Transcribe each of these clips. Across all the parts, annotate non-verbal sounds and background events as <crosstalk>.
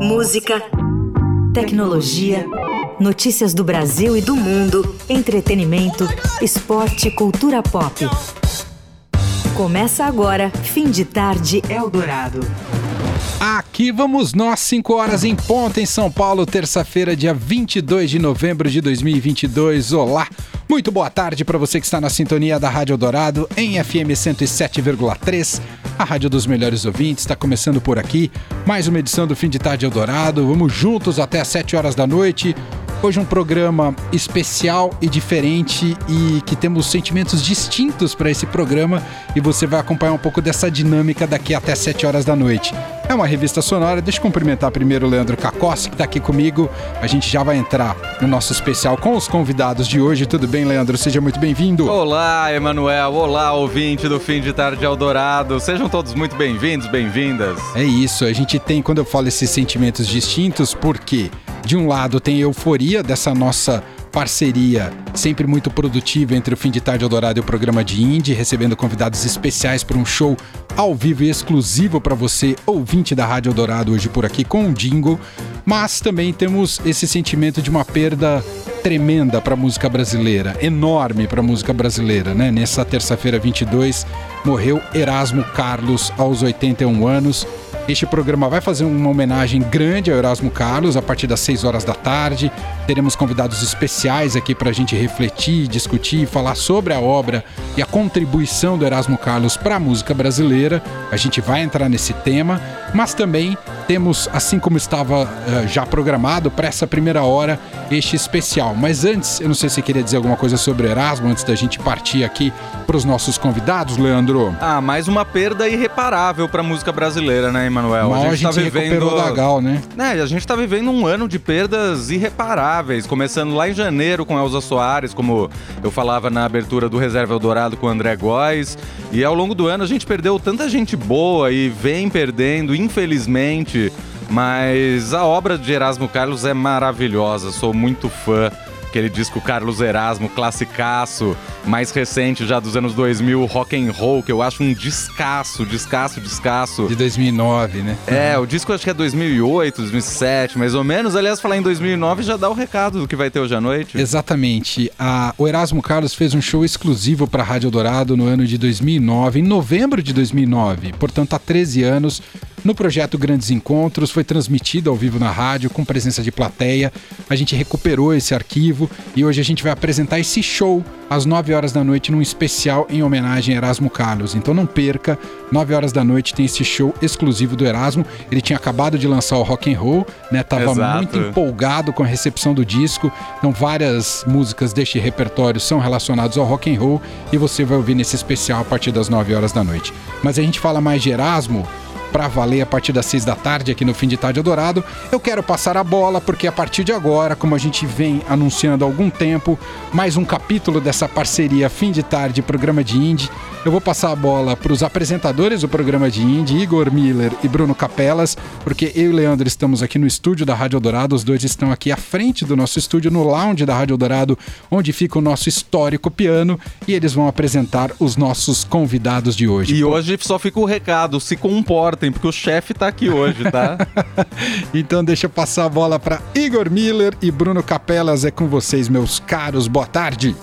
Música, tecnologia, notícias do Brasil e do mundo, entretenimento, esporte, cultura pop. Começa agora, fim de tarde Eldorado. Aqui vamos nós, 5 horas em ponta em São Paulo, terça-feira, dia 22 de novembro de 2022. Olá, muito boa tarde para você que está na sintonia da Rádio Dourado em FM 107,3, a rádio dos melhores ouvintes. Está começando por aqui mais uma edição do Fim de Tarde Eldorado. Vamos juntos até às 7 horas da noite. Hoje um programa especial e diferente e que temos sentimentos distintos para esse programa e você vai acompanhar um pouco dessa dinâmica daqui até 7 horas da noite. É uma revista sonora, deixa eu cumprimentar primeiro o Leandro Cacossi que está aqui comigo. A gente já vai entrar no nosso especial com os convidados de hoje. Tudo bem, Leandro? Seja muito bem-vindo. Olá, Emanuel. Olá, ouvinte do Fim de Tarde Eldorado. Sejam todos muito bem-vindos, bem-vindas. É isso, a gente tem, quando eu falo esses sentimentos distintos, porque de um lado tem a euforia dessa nossa parceria sempre muito produtiva entre o Fim de Tarde Eldorado e o programa de Indie, recebendo convidados especiais para um show ao vivo e exclusivo para você, ouvinte da Rádio Eldorado, hoje por aqui com um jingle. Mas também temos esse sentimento de uma perda tremenda para a música brasileira, enorme para a música brasileira, né? Nessa terça-feira 22, morreu Erasmo Carlos aos 81 anos. Este programa vai fazer uma homenagem grande ao Erasmo Carlos a partir das 6 horas da tarde. Teremos convidados especiais aqui para a gente refletir, discutir, falar sobre a obra e a contribuição do Erasmo Carlos para a música brasileira. A gente vai entrar nesse tema, mas também temos, assim como estava uh, já programado para essa primeira hora, este especial. Mas antes, eu não sei se você queria dizer alguma coisa sobre Erasmo antes da gente partir aqui para os nossos convidados, Leandro. Ah, mais uma perda irreparável para a música brasileira, né, Emanuel? A gente, a gente tá vivendo da Gal, né? É, a gente está vivendo um ano de perdas irreparáveis, começando lá em janeiro com Elza Soares, como eu falava na abertura do Reserva Eldorado com o André Góes, e ao longo do ano a gente perdeu tanta gente boa e vem perdendo, infelizmente mas a obra de Erasmo Carlos é maravilhosa, sou muito fã aquele disco Carlos Erasmo, classicaço, mais recente já dos anos 2000, Rock and Roll, que eu acho um descasso, descasso, descasso. De 2009, né? É, o disco acho que é 2008, 2007, mais ou menos. Aliás, falar em 2009 já dá o recado do que vai ter hoje à noite. Exatamente. A, o Erasmo Carlos fez um show exclusivo para a Rádio Dourado no ano de 2009, em novembro de 2009, portanto há 13 anos. No projeto Grandes Encontros, foi transmitido ao vivo na rádio, com presença de plateia. A gente recuperou esse arquivo e hoje a gente vai apresentar esse show às 9 horas da noite num especial em homenagem a Erasmo Carlos. Então não perca, 9 horas da noite tem esse show exclusivo do Erasmo. Ele tinha acabado de lançar o Rock and Roll, né? Tava Exato. muito empolgado com a recepção do disco. Então várias músicas deste repertório são relacionadas ao Rock and Roll e você vai ouvir nesse especial a partir das 9 horas da noite. Mas a gente fala mais de Erasmo para valer a partir das 6 da tarde aqui no Fim de Tarde Dourado. Eu quero passar a bola porque a partir de agora, como a gente vem anunciando há algum tempo, mais um capítulo dessa parceria Fim de Tarde Programa de Indie. Eu vou passar a bola para os apresentadores do programa de Indie, Igor Miller e Bruno Capelas, porque eu e Leandro estamos aqui no estúdio da Rádio Dourado, os dois estão aqui à frente do nosso estúdio, no lounge da Rádio Dourado, onde fica o nosso histórico piano, e eles vão apresentar os nossos convidados de hoje. E hoje só fica o recado, se comportem, porque o chefe tá aqui hoje, tá? <laughs> então deixa eu passar a bola para Igor Miller e Bruno Capelas, é com vocês, meus caros, boa tarde.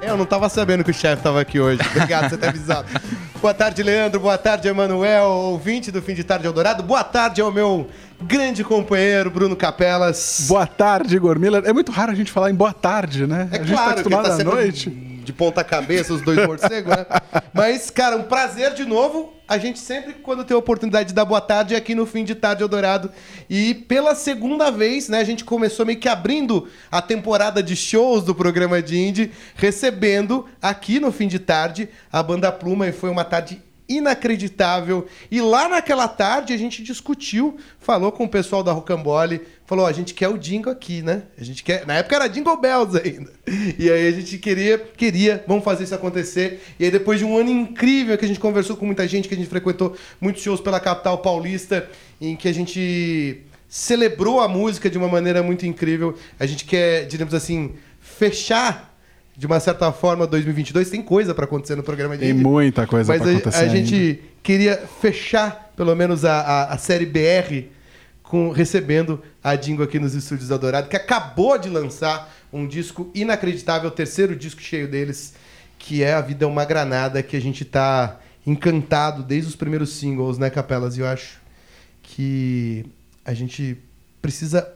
Eu não tava sabendo que o chefe tava aqui hoje. Obrigado por você ter avisado. <laughs> Boa tarde, Leandro. Boa tarde, Emanuel, ouvinte do Fim de Tarde Eldorado. Boa tarde ao meu grande companheiro, Bruno Capelas. Boa tarde, Igor Miller. É muito raro a gente falar em boa tarde, né? É a gente claro tá acostumado tá à noite. de ponta cabeça os dois morcegos, né? <laughs> Mas, cara, um prazer de novo. A gente sempre, quando tem a oportunidade de dar boa tarde, é aqui no Fim de Tarde Eldorado. E pela segunda vez, né, a gente começou meio que abrindo a temporada de shows do programa de Indie, recebendo aqui no Fim de Tarde a Banda Pluma. E foi uma tarde inacreditável. E lá naquela tarde a gente discutiu, falou com o pessoal da Rocambole, falou: a gente quer o Jingle aqui, né? A gente quer. Na época era Jingle Bells ainda. E aí a gente queria, queria, vamos fazer isso acontecer. E aí depois de um ano incrível que a gente conversou com muita gente, que a gente frequentou muitos shows pela capital paulista, em que a gente celebrou a música de uma maneira muito incrível. A gente quer, digamos assim, fechar de uma certa forma 2022 tem coisa para acontecer no programa de Tem muita coisa Mas pra a, acontecer a gente ainda. queria fechar pelo menos a, a, a série BR, com, recebendo a Dingo aqui nos estúdios da Dourado, que acabou de lançar um disco inacreditável, o terceiro disco cheio deles, que é A Vida é uma Granada, que a gente tá encantado desde os primeiros singles, né, Capelas? E eu acho que a gente precisa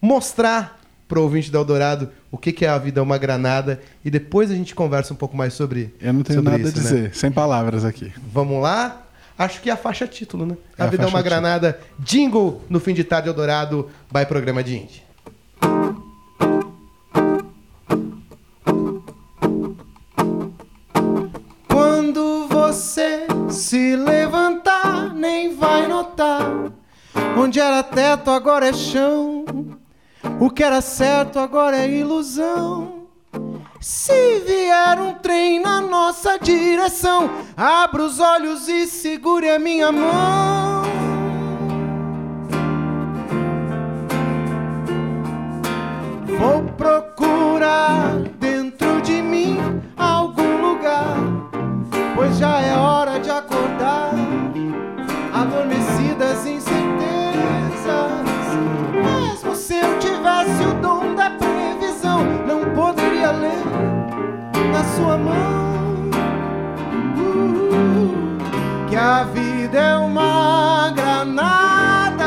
mostrar pro ouvinte da Eldorado o que, que é A Vida é uma Granada e depois a gente conversa um pouco mais sobre Eu não tenho nada isso, a né? dizer, sem palavras aqui. Vamos lá? Acho que é a faixa título, né? É a a Vida é uma título. Granada, jingle no fim de tarde Eldorado, by programa de Indie. Quando você se levantar, nem vai notar. Onde era teto, agora é chão. O que era certo, agora é ilusão. Se vier um trem na nossa direção, abra os olhos e segure a minha mão. Vou procurar dentro de mim algum lugar, pois já é hora de acordar. Adormecidas incertezas, mesmo sua mão Uh, que a vida é uma granada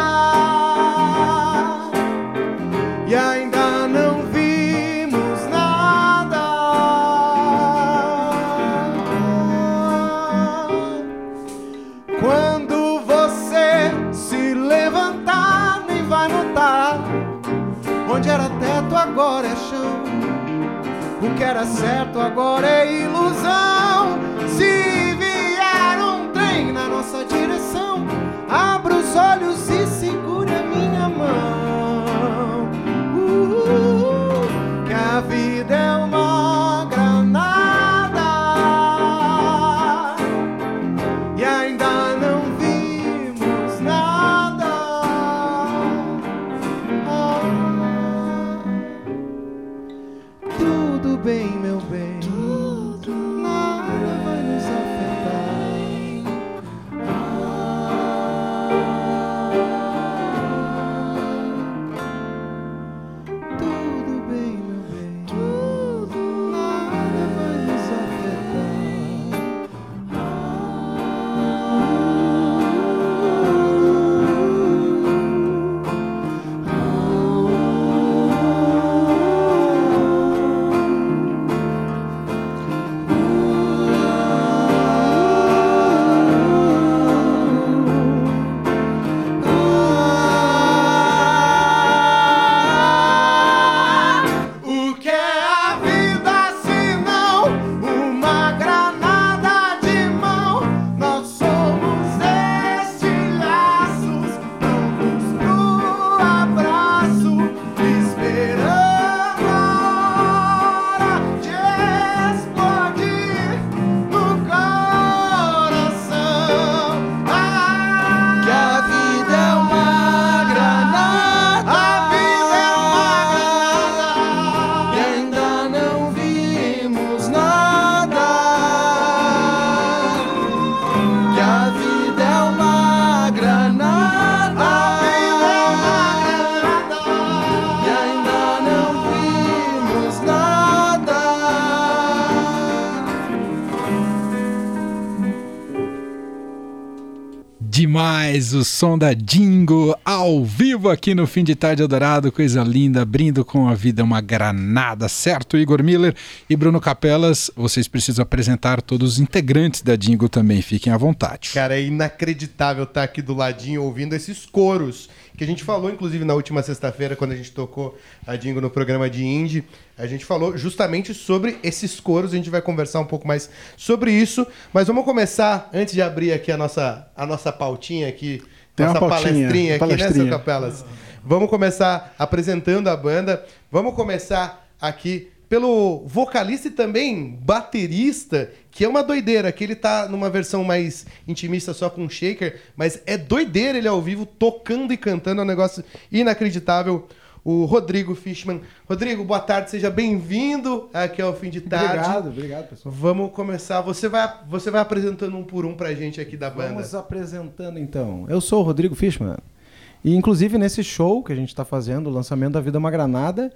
e ainda não vimos nada. Quando você se levantar, nem vai notar onde era teto, agora é chão. O que era certo agora é ilusão. Se vier um trem na nossa direção, abra os olhos e segure a minha mão. Uh, que a vida O som da Dingo ao vivo aqui no Fim de Tarde Eldorado, coisa linda, abrindo com a vida uma granada, certo? Igor Miller e Bruno Capelas, vocês precisam apresentar todos os integrantes da Dingo também, fiquem à vontade. Cara, é inacreditável estar aqui do ladinho ouvindo esses coros que a gente falou, inclusive, na última sexta-feira, quando a gente tocou a Dingo no programa de Indie. A gente falou justamente sobre esses coros, a gente vai conversar um pouco mais sobre isso. Mas vamos começar, antes de abrir aqui a nossa, a nossa pautinha aqui, Tem nossa pautinha, palestrinha aqui, né, seu Capelas? Vamos começar apresentando a banda. Vamos começar aqui pelo vocalista e também baterista, que é uma doideira, que ele tá numa versão mais intimista só com shaker, mas é doideira ele ao vivo, tocando e cantando, é um negócio inacreditável. O Rodrigo Fishman. Rodrigo, boa tarde, seja bem-vindo aqui ao fim de tarde. Obrigado, obrigado, pessoal. Vamos começar. Você vai, você vai apresentando um por um pra gente aqui da banda. Vamos apresentando então. Eu sou o Rodrigo Fishman. E inclusive nesse show que a gente está fazendo, o lançamento da Vida é uma Granada,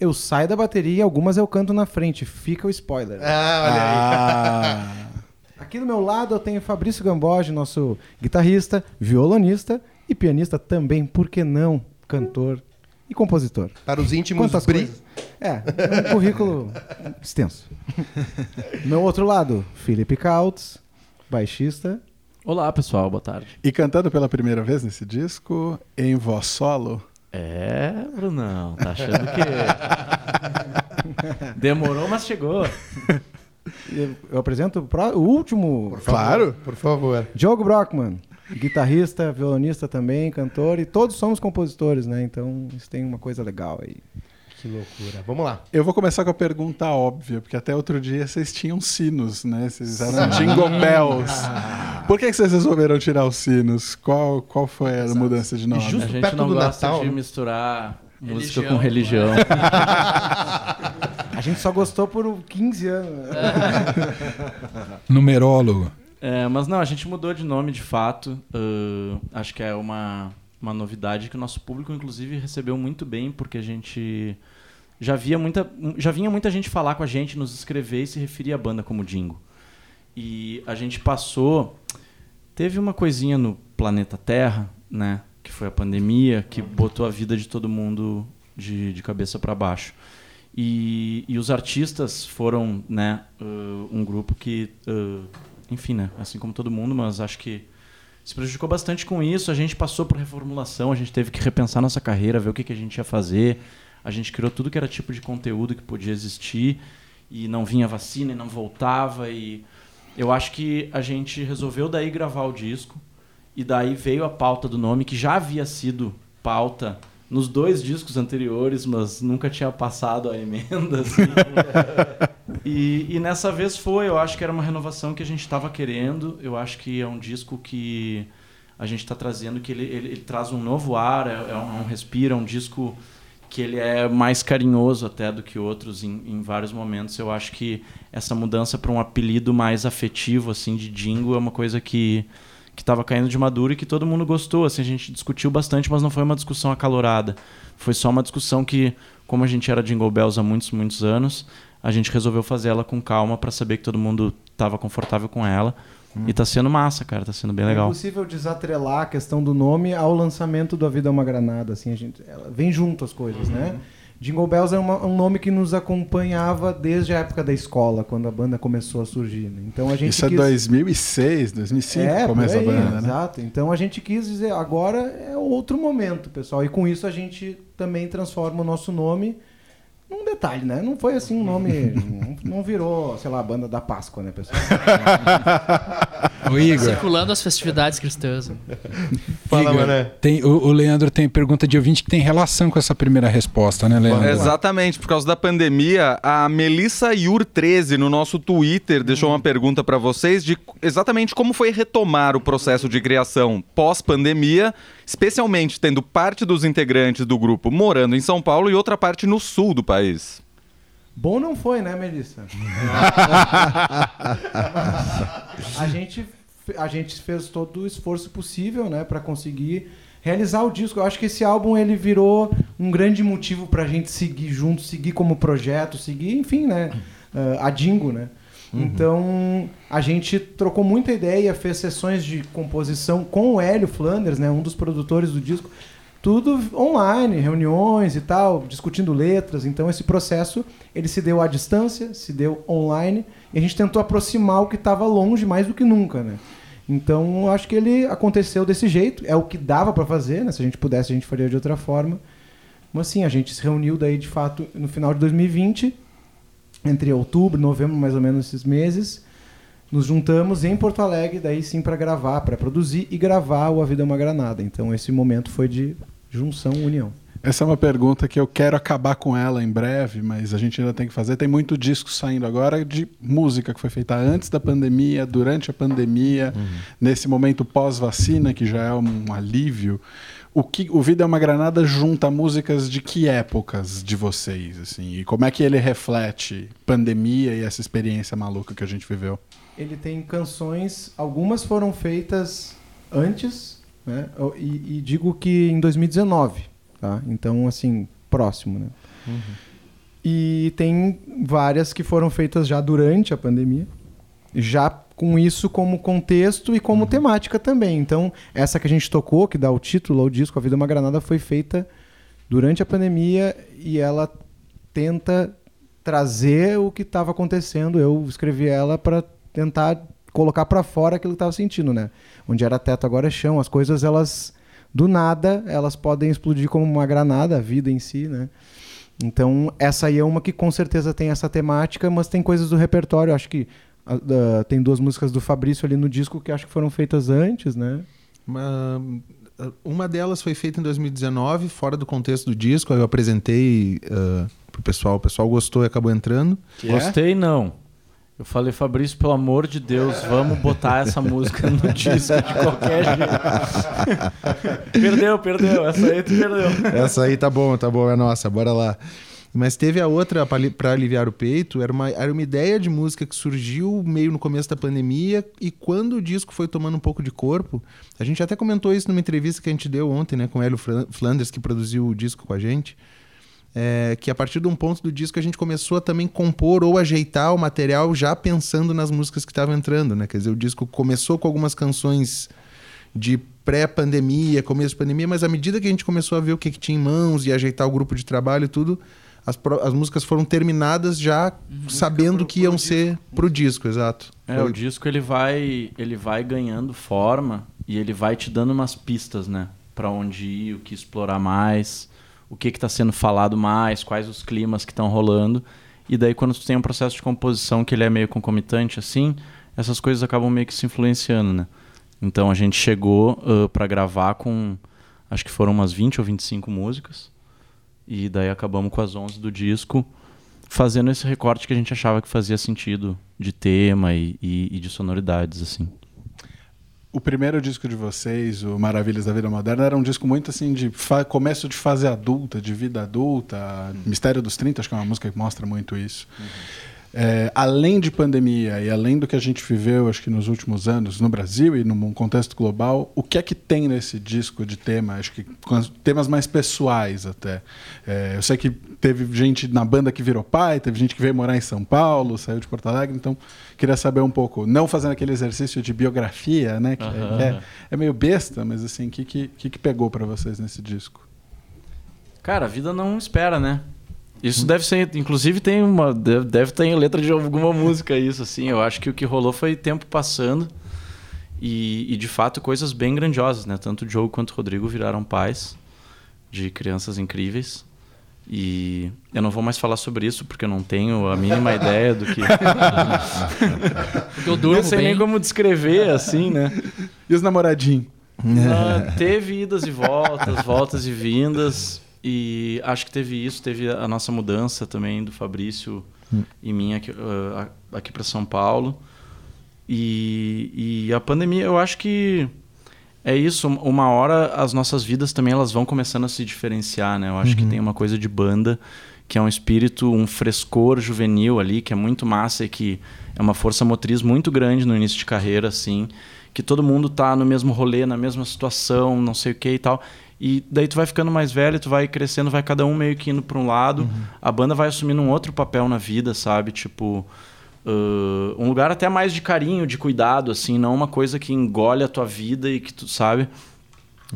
eu saio da bateria e algumas eu canto na frente. Fica o spoiler. Ah, olha aí. Ah, Aqui do meu lado eu tenho Fabrício Gamboge, nosso guitarrista, violonista e pianista também, por que não, cantor e compositor. Para os íntimos Quantas bri... coisas? É, é um currículo extenso. Meu outro lado, Felipe Kautz, baixista. Olá, pessoal, boa tarde. e cantando pela primeira vez nesse disco, em voz solo. É, Brunão, tá achando que. <laughs> Demorou, mas chegou. Eu apresento o pró- o último, Claro. Por favor. Diogo Brockman, guitarrista, violonista também, cantor, e todos somos compositores, né? Então isso tem uma coisa legal aí. Que loucura. Vamos lá. Eu vou começar com a pergunta óbvia, porque até outro dia vocês tinham sinos, né? Vocês eram jingle bells. <laughs> Por que que vocês resolveram tirar os sinos? Qual, qual foi a mudança de nome? Justo a gente perto não do gosta Natal, de né? misturar música Religião. com religião. <laughs> A gente só gostou por 15 anos. né? <laughs> Numerólogo. É, mas não, a gente mudou de nome de fato. Ahn, acho que é uma, uma novidade que o nosso público, inclusive, recebeu muito bem, porque a gente já via muita. Já vinha muita gente falar com a gente, nos escrever e se referir à banda como Dingo. E a gente passou. Teve uma coisinha no planeta Terra, né? Que foi a pandemia, que botou a vida de todo mundo de, de cabeça para baixo. E, e os artistas foram, né, uh, um grupo que, uh, enfim, né, assim como todo mundo, mas acho que se prejudicou bastante com isso. A gente passou por reformulação, a gente teve que repensar nossa carreira, ver o que, que a gente ia fazer. A gente criou tudo que era tipo de conteúdo que podia existir e não vinha vacina e não voltava. E eu acho que a gente resolveu daí gravar o disco e daí veio a pauta do nome que já havia sido pauta nos dois discos anteriores, mas nunca tinha passado a emenda. assim. <laughs> e, e nessa vez foi, eu acho que era uma renovação que a gente estava querendo. Eu acho que é um disco que a gente está trazendo, que ele, ele, ele traz um novo ar, é, é um, é um respiro, é um disco que ele é mais carinhoso até do que outros em, em vários momentos. Eu acho que essa mudança para um apelido mais afetivo assim de Dingo é uma coisa que que estava caindo de maduro e que todo mundo gostou. Assim, a gente discutiu bastante, mas não foi uma discussão acalorada. Foi só uma discussão que, como a gente era Jingle Bells há muitos, muitos anos, a gente resolveu fazer ela com calma para saber que todo mundo estava confortável com ela. E tá sendo massa, cara, tá sendo bem É legal. impossível desatrelar a questão do nome ao lançamento do A Vida é uma Granada. Assim, a gente, ela vem junto as coisas, né? Jingle Bells é uma- um nome que nos acompanhava desde a época da escola, quando a banda começou a surgir. né? Então a gente Isso é quis... 2006, 2005, É, começa a aí, banda, né? Exato. Então a gente quis dizer, agora é outro momento, pessoal. E com isso a gente também transforma o nosso nome num detalhe, né? Não foi assim um nome. não, virou, sei lá, a banda da Páscoa, né, pessoal? <laughs> O Igor. Circulando as festividades cristãs. Fala, Igor, Mané. tem, o, o Leandro tem pergunta de ouvinte que tem relação com essa primeira resposta, né, Leandro? Exatamente, por causa da pandemia, a Melissa Yur13 no nosso Twitter deixou uma pergunta para vocês de exatamente como foi retomar o processo de criação pós-pandemia, especialmente tendo parte dos integrantes do grupo morando em São Paulo e outra parte no sul do país. Bom não foi, né, Melissa? <laughs> a, gente, a gente fez todo o esforço possível, né, para conseguir realizar o disco. Eu acho que esse álbum ele virou um grande motivo pra gente seguir junto, seguir como projeto, seguir, enfim, né, ah, a Dingo, né? Então, a gente trocou muita ideia, fez sessões de composição com o Hélio Flanders, né, um dos produtores do disco, tudo online, reuniões e tal, discutindo letras. Então esse processo ele se deu à distância, se deu online e a gente tentou aproximar o que estava longe mais do que nunca, né? Então acho que ele aconteceu desse jeito, é o que dava para fazer, né? Se a gente pudesse a gente faria de outra forma. Mas sim, a gente se reuniu daí de fato no final de 2020, entre outubro, novembro, mais ou menos esses meses. Nos juntamos em Porto Alegre, daí sim para gravar, para produzir e gravar o A Vida é uma Granada. Então esse momento foi de junção, união. Essa é uma pergunta que eu quero acabar com ela em breve, mas a gente ainda tem que fazer. Tem muito disco saindo agora de música que foi feita antes da pandemia, durante a pandemia, nesse momento pós-vacina, que já é um alívio. O que o Vida é uma Granada junta músicas de que épocas de vocês, assim? E como é que ele reflete pandemia e essa experiência maluca que a gente viveu? Ele tem canções, algumas foram feitas antes, né? E, e digo que em 2019, tá? Então, assim, próximo, né? E tem várias que foram feitas já durante a pandemia, já com isso como contexto e como temática também. Então, essa que a gente tocou, que dá o título ao disco A Vida é uma Granada, foi feita durante a pandemia e ela tenta trazer o que estava acontecendo. Eu escrevi ela para tentar colocar para fora aquilo que estava sentindo, né? Onde era teto, agora é chão. As coisas, elas, do nada, elas podem explodir como uma granada, a vida em si, né? Então, essa aí é uma que com certeza tem essa temática, mas tem coisas do repertório. Acho que ah, da- tem duas músicas do Fabrício ali no disco que acho que foram feitas antes, né? Uma, uma delas foi feita em 2019, fora do contexto do disco. aí Eu apresentei uh, pro pessoal, o pessoal gostou e acabou entrando. Que é? Gostei, não. Eu falei, Fabrício, pelo amor de Deus, vamos botar essa música no <laughs> disco de qualquer jeito. <laughs> perdeu, perdeu. Essa aí tu perdeu. Essa aí tá bom, tá bom, é nossa, bora lá. Mas teve a outra para aliviar o peito, era uma, era uma ideia de música que surgiu meio no começo da pandemia e quando o disco foi tomando um pouco de corpo, a gente até comentou isso numa entrevista que a gente deu ontem, né, com o Hélio Flanders, que produziu o disco com a gente, é, que a partir de um ponto do disco a gente começou a também compor ou ajeitar o material já pensando nas músicas que estavam entrando, né? Quer dizer, o disco começou com algumas canções de pré-pandemia, começo de pandemia, mas à medida que a gente começou a ver o que, que tinha em mãos e ajeitar o grupo de trabalho e tudo, as, pro- as músicas foram terminadas já sabendo que iam ser pro disco, exato. É, Foi- o disco ele vai, ele vai ganhando forma e ele vai te dando umas pistas, né? Pra onde ir, o que explorar mais, o que que tá sendo falado mais, quais os climas que estão rolando. E daí quando tu tem um processo de composição que ele é meio concomitante assim, essas coisas acabam meio que se influenciando, né? Então a gente chegou para pra gravar com acho que foram umas 20 ou 25 músicas. E daí acabamos com as 11 do disco fazendo esse recorte que a gente achava que fazia sentido de tema e, e- e de sonoridades, assim. O primeiro disco de vocês, o Maravilhas da Vida Moderna, era um disco muito assim de começo de fase adulta, de vida adulta. Mistério dos 30, acho que é uma música que mostra muito isso. É, além de pandemia e além do que a gente viveu, acho que nos últimos anos, no Brasil e num contexto global, o que é que tem nesse disco de tema? Acho que temas mais pessoais até. É, eu sei que teve gente na banda que virou pai, teve gente que veio morar em São Paulo, saiu de Porto Alegre, então queria saber um pouco, não fazendo aquele exercício de biografia, né, que, é- Aham. que é, é meio besta, mas assim, o que, que, que que pegou para vocês nesse disco? Cara, a vida não espera, né? Isso deve ser, inclusive tem uma, deve, deve ter em letra de alguma música isso, assim. Eu acho que o que rolou foi tempo passando e, e, de fato coisas bem grandiosas, né? Tanto o Joe quanto o Rodrigo viraram pais de crianças incríveis. E eu não vou mais falar sobre isso porque eu não tenho a mínima ideia do que. Porque <laughs> eu durmo não sei bem. nem como descrever, assim, né? E os namoradinhos? Ah, teve idas e voltas, voltas e vindas. E acho que teve isso, teve a nossa mudança também do Fabrício e minha aqui, ah, aqui para São Paulo. E, e a pandemia, eu acho que é isso. Uma hora as nossas vidas também elas vão começando a se diferenciar, né? Eu acho que tem uma coisa de banda que é um espírito, um frescor juvenil ali, que é muito massa e que é uma força motriz muito grande no início de carreira, assim, que todo mundo tá no mesmo rolê, na mesma situação, não sei o que e tal. E daí tu vai ficando mais velho, tu vai crescendo, vai cada um meio que indo para um lado. A banda vai assumindo um outro papel na vida, sabe? Tipo, uh, um lugar até mais de carinho, de cuidado, assim, não uma coisa que engole a tua vida e que tu sabe.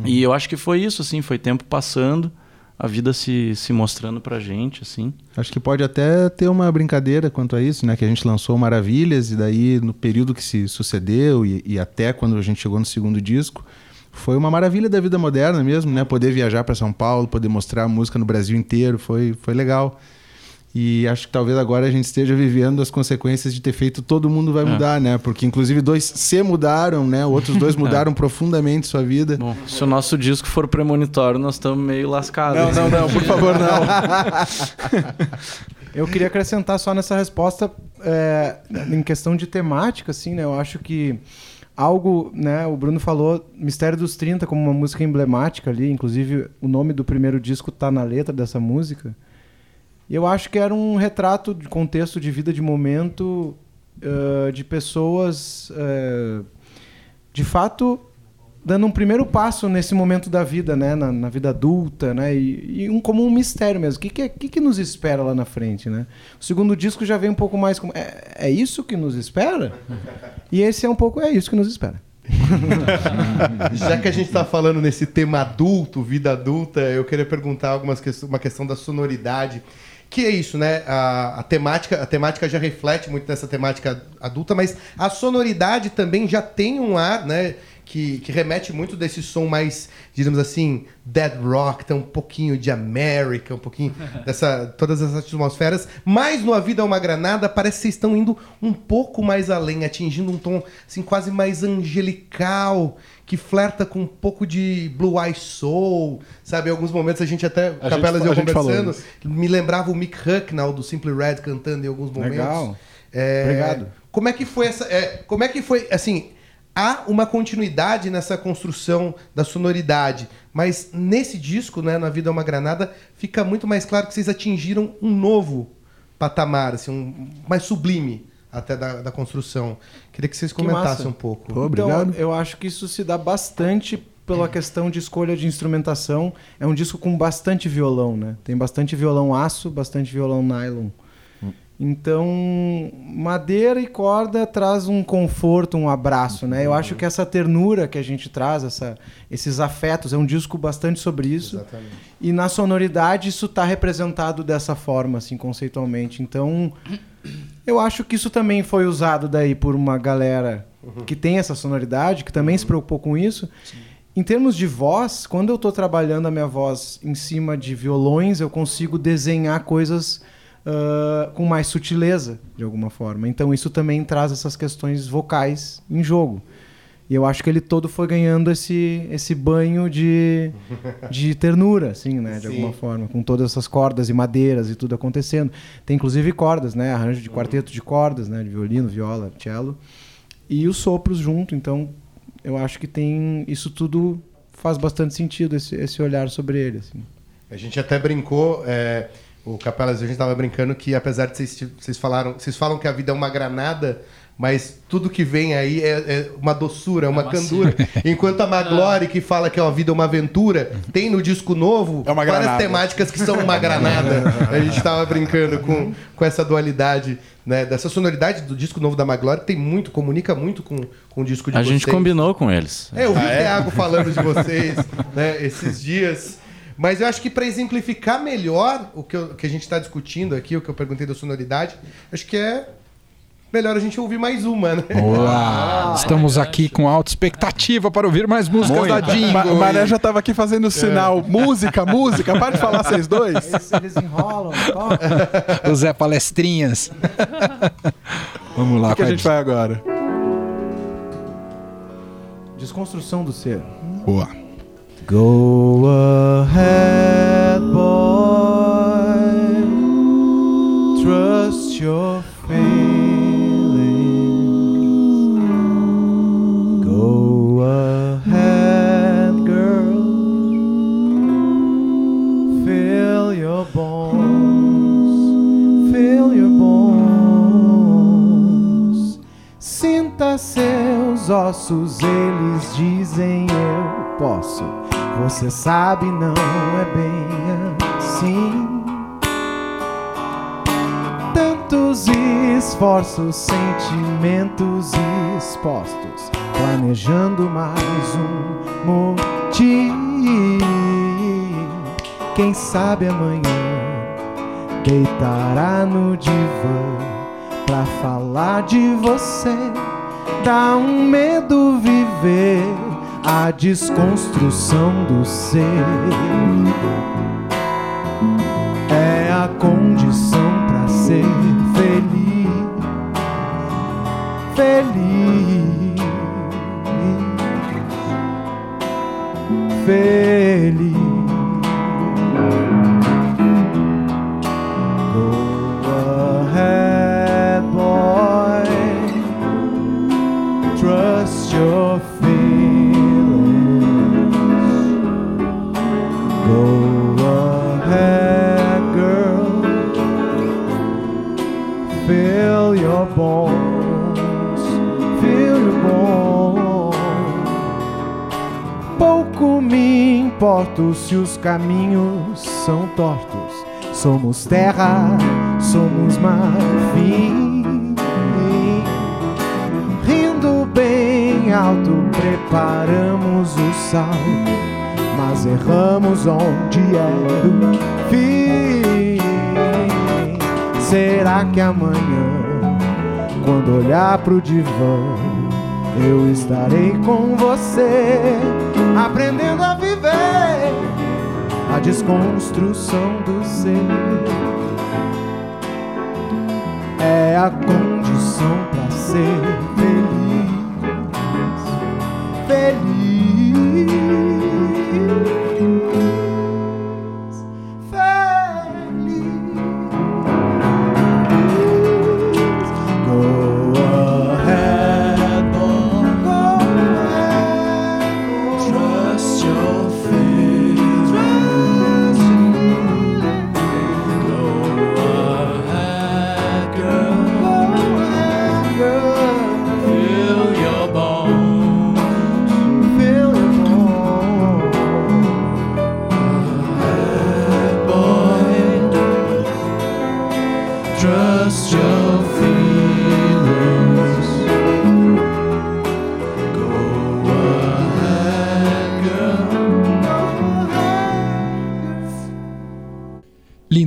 E eu acho que foi isso, assim, foi tempo passando, a vida se, se mostrando pra gente, assim. Acho que pode até ter uma brincadeira quanto a isso, né? Que a gente lançou Maravilhas e daí no período que se sucedeu e, e até quando a gente chegou no segundo disco, foi uma maravilha da vida moderna mesmo, né? Poder viajar para São Paulo, poder mostrar a música no Brasil inteiro, foi, foi legal. E acho que talvez agora a gente esteja vivendo as consequências de ter feito Todo Mundo Vai Mudar, né? Porque inclusive dois se mudaram, né? Outros dois <laughs> mudaram profundamente sua vida. Bom, se o nosso disco for premonitório, nós estamos meio lascados. Não, não, não, por favor, não. <laughs> Eu queria acrescentar só nessa resposta é, em questão de temática, assim, né? Eu acho que algo, né? O Bruno falou Mistério dos 30 como uma música emblemática ali, inclusive o nome do primeiro disco tá na letra dessa música. E eu acho que era um retrato de contexto de vida de momento uh, de pessoas uh, de fato dando um primeiro passo nesse momento da vida, né, na, na vida adulta, né, e, e, um como um mistério mesmo. O que que, que, que, nos espera lá na frente, né? O segundo disco já vem um pouco mais como é, é isso que nos espera? E esse é um pouco é isso que nos espera. <laughs> Já que a gente está falando nesse tema adulto, vida adulta, eu queria perguntar algumas que... uma questão da sonoridade que é isso, né? A, a, temática, a temática já reflete muito nessa temática adulta, mas a sonoridade também já tem um ar, né? Que, que remete muito desse som mais, digamos assim, dead rock, tem um pouquinho de América, um pouquinho <laughs> dessa todas essas atmosferas. Mas no A Vida é uma Granada parece que vocês estão indo um pouco mais além, atingindo um tom assim quase mais angelical que flerta com um pouco de Blue Eye Soul, sabe? Em alguns momentos a gente até, a Capelas gente, e eu conversando, me lembrava o Mick Hucknall do Simple Red cantando em alguns momentos. Legal. É, Obrigado. Como é que foi essa... É, como é que foi, assim... Há uma continuidade nessa construção da sonoridade, mas nesse disco, né, Na Vida é uma Granada, fica muito mais claro que vocês atingiram um novo patamar, assim, um mais sublime até da, da construção. Queria que vocês comentassem um pouco. Pô, obrigado. Então, eu acho que isso se dá bastante pela questão de escolha de instrumentação. É um disco com bastante violão, né? Tem bastante violão aço, bastante violão nylon. Então, madeira e corda traz um conforto, um abraço, né? Eu acho que essa ternura que a gente traz, essa, esses afetos, é um disco bastante sobre isso. Exatamente. E na sonoridade isso está representado dessa forma, assim, conceitualmente. Então, eu acho que isso também foi usado daí por uma galera uhum. que tem essa sonoridade, que também uhum. se preocupou com isso. Sim. Em termos de voz, quando eu estou trabalhando a minha voz em cima de violões, eu consigo desenhar coisas uh, com mais sutileza, de alguma forma. Então isso também traz essas questões vocais em jogo. E eu acho que ele todo foi ganhando esse, esse banho de, de ternura, assim, né? De Sim. alguma forma, com todas essas cordas e madeiras e tudo acontecendo. Tem inclusive cordas, né? Arranjo de quarteto de cordas, né? De violino, viola, cello. E os sopros junto. Então, eu acho que tem... Isso tudo faz bastante sentido, esse, esse olhar sobre ele, assim. A gente até brincou... É o Capelas, a gente estava brincando que apesar de vocês, vocês falaram, vocês falam que a vida é uma granada, mas tudo que vem aí é, é uma doçura, é uma é candura. <laughs> Enquanto a Maglore, que fala que a vida é uma aventura, tem no disco novo é várias temáticas que são uma granada. a gente estava brincando com, com essa dualidade, né? Dessa sonoridade do disco novo da Maglore, tem muito, comunica muito com, com o disco de a vocês. A gente combinou com eles. É, eu vi ah, o Thiago falando de vocês né, esses dias. Mas eu acho que para exemplificar melhor o que, eu, que a gente está discutindo aqui, o que eu perguntei da sonoridade, acho que é melhor a gente ouvir mais uma, né? Boa! <laughs> Estamos aqui com alta expectativa para ouvir mais músicas Muito. da Jingle. Ma Mané já estava aqui fazendo o sinal. É. Música, música, para de falar vocês dois. Eles, eles enrolam. o Zé Palestrinhas. <laughs> Vamos lá. O que, que a gente vai agora? Desconstrução do ser. Boa. Go ahead, boy. Trust your feelings. Go ahead, girl. Feel your bones. Feel your bones. Sinta seus ossos, eles dizem eu posso você sabe, não é bem assim. Tantos esforços, sentimentos expostos, planejando mais um motivo. Quem sabe amanhã deitará no divã pra falar de você. Dá um medo viver a desconstrução do ser. É a condição para ser feliz, feliz, feliz. Se os caminhos são tortos. Somos terra, somos marfim. Rindo bem alto, preparamos o salto mas erramos onde era o fim. Será que amanhã, quando olhar pro divã, eu estarei com você, aprendendo a viver a desconstrução do ser? É a condição para ser feliz, feliz.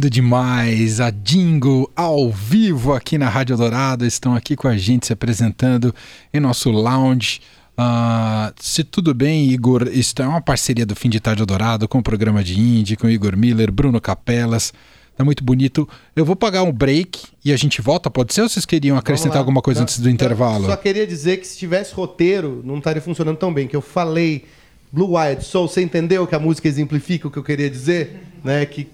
Lindo demais, a Dingo ao vivo aqui na Rádio Dourado, estão aqui com a gente se apresentando em nosso lounge. Ah, se tudo bem, Igor, isso é uma parceria do Fim de Tarde Dourado com o programa de Indie, com Igor Miller, Bruno Capelas. Tá muito bonito. Eu vou pagar um break e a gente volta, pode ser? Ou vocês queriam acrescentar alguma coisa Não, antes do intervalo? Só queria dizer que se tivesse roteiro, não estaria funcionando tão bem. Que eu falei Blue Wild Soul, você entendeu que a música exemplifica o que eu queria dizer? Né? Que